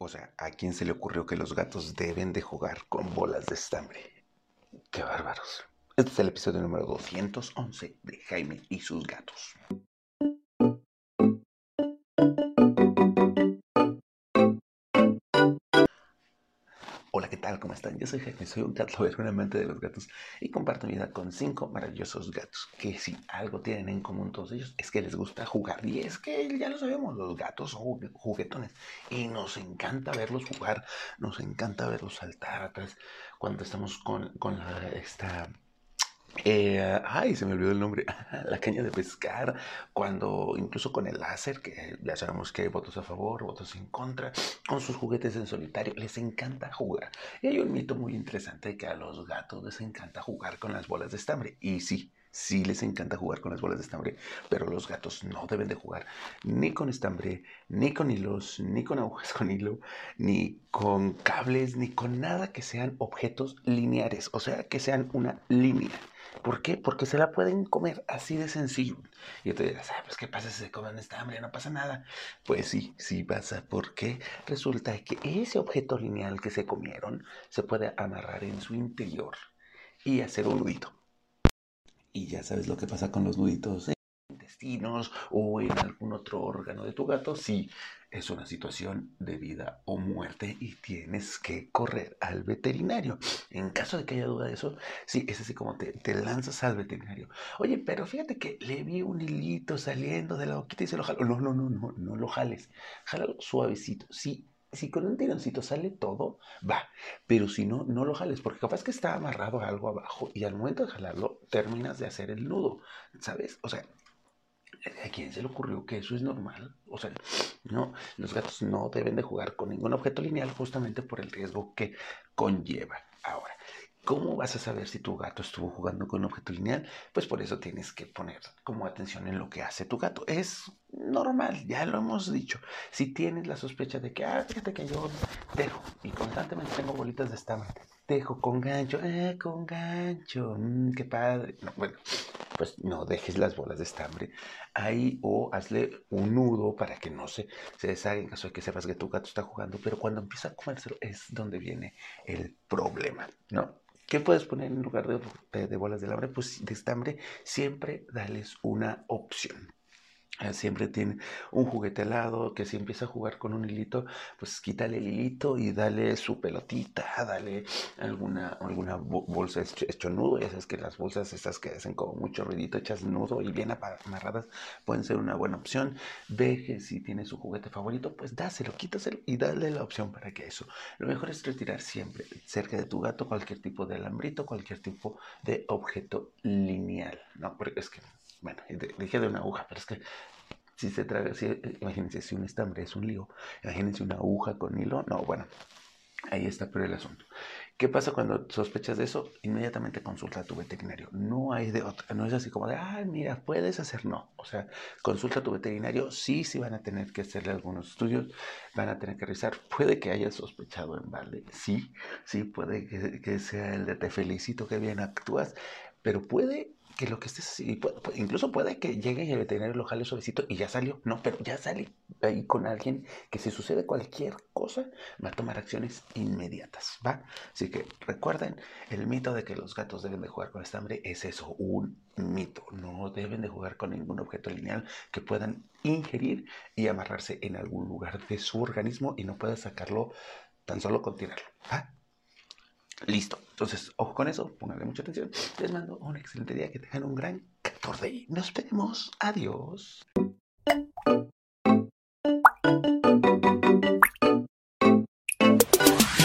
O sea, ¿a quién se le ocurrió que los gatos deben de jugar con bolas de estambre? ¡Qué bárbaros! Este es el episodio número 211 de Jaime y sus gatos. Hola, ¿qué tal? ¿Cómo están? Yo soy Jaime, soy un gato, un amante de los gatos y comparto mi vida con cinco maravillosos gatos que si algo tienen en común todos ellos es que les gusta jugar y es que ya lo sabemos, los gatos son juguetones y nos encanta verlos jugar, nos encanta verlos saltar atrás cuando estamos con, con esta eh, ay, se me olvidó el nombre. La caña de pescar, cuando incluso con el láser, que ya sabemos que hay votos a favor, votos en contra, con sus juguetes en solitario, les encanta jugar. Y hay un mito muy interesante que a los gatos les encanta jugar con las bolas de estambre. Y sí, sí les encanta jugar con las bolas de estambre, pero los gatos no deben de jugar ni con estambre, ni con hilos, ni con agujas con hilo, ni con cables, ni con nada que sean objetos lineares, o sea, que sean una línea. ¿Por qué? Porque se la pueden comer así de sencillo. Y tú dirás, ah, pues ¿qué pasa si se comen esta hambre? No pasa nada. Pues sí, sí pasa, porque resulta que ese objeto lineal que se comieron se puede amarrar en su interior y hacer un nudito. Y ya sabes lo que pasa con los nuditos intestinos o en algún otro órgano de tu gato, sí, es una situación de vida o muerte y tienes que correr al veterinario. En caso de que haya duda de eso, sí, es así como te, te lanzas al veterinario. Oye, pero fíjate que le vi un hilito saliendo de la boquita y se lo jalo. No, no, no, no, no lo jales. Jálalo suavecito. Sí, si con un tironcito sale todo, va. Pero si no, no lo jales, porque capaz que está amarrado a algo abajo y al momento de jalarlo, terminas de hacer el nudo, ¿sabes? O sea, ¿A quién se le ocurrió que eso es normal? O sea, no, los gatos no deben de jugar con ningún objeto lineal justamente por el riesgo que conlleva. Ahora, ¿cómo vas a saber si tu gato estuvo jugando con un objeto lineal? Pues por eso tienes que poner como atención en lo que hace tu gato. Es normal, ya lo hemos dicho. Si tienes la sospecha de que, ah, fíjate que yo dejo y constantemente tengo bolitas de estambre, dejo con gancho, eh, con gancho, mmm, qué padre. bueno, pues no dejes las bolas de estambre ahí o hazle un nudo para que no se, se deshaga en caso de que sepas que tu gato está jugando, pero cuando empieza a comérselo es donde viene el problema, ¿no? ¿Qué puedes poner en lugar de, de, bolas de alambre? Pues de estambre, siempre dales una opción. Eh, siempre tiene un juguete helado que si empieza a jugar con un hilito, pues quítale el hilito y dale su pelotita, dale alguna, alguna bolsa hecho, nudo. Sabes que las bolsas estas que hacen como mucho ruidito, hechas nudo y bien amarradas, pueden ser una buena opción. Ve si tiene su juguete favorito, pues dáselo, quítaselo y dale la opción para que eso. Lo mejor es retirar siempre cerca de tu gato cualquier tipo de alambrito, cualquier tipo de objeto lineal, ¿no? Porque es que bueno, dije de una aguja, pero es que si se traga, si, imagínense, si un estambre es un lío, imagínense una aguja con hilo, no, bueno, ahí está pero el asunto. ¿Qué pasa cuando sospechas de eso? Inmediatamente consulta a tu veterinario. No hay de otra. No es así como de, ah, mira, puedes hacer. No. O sea, consulta a tu veterinario. Sí, sí van a tener que hacerle algunos estudios. Van a tener que revisar. Puede que haya sospechado en balde. Sí, sí, puede que, que sea el de te felicito que bien actúas. Pero puede que lo que estés incluso puede que llegue y el veterinario lo jale suavecito y ya salió, no, pero ya sale ahí con alguien que si sucede cualquier cosa va a tomar acciones inmediatas, ¿va? Así que recuerden, el mito de que los gatos deben de jugar con estambre es eso, un mito, no deben de jugar con ningún objeto lineal que puedan ingerir y amarrarse en algún lugar de su organismo y no puedan sacarlo tan solo con tirarlo, ¿va? Listo. Entonces, ojo con eso, pónganle mucha atención. Les mando un excelente día, que tengan un gran 14 y nos vemos. Adiós.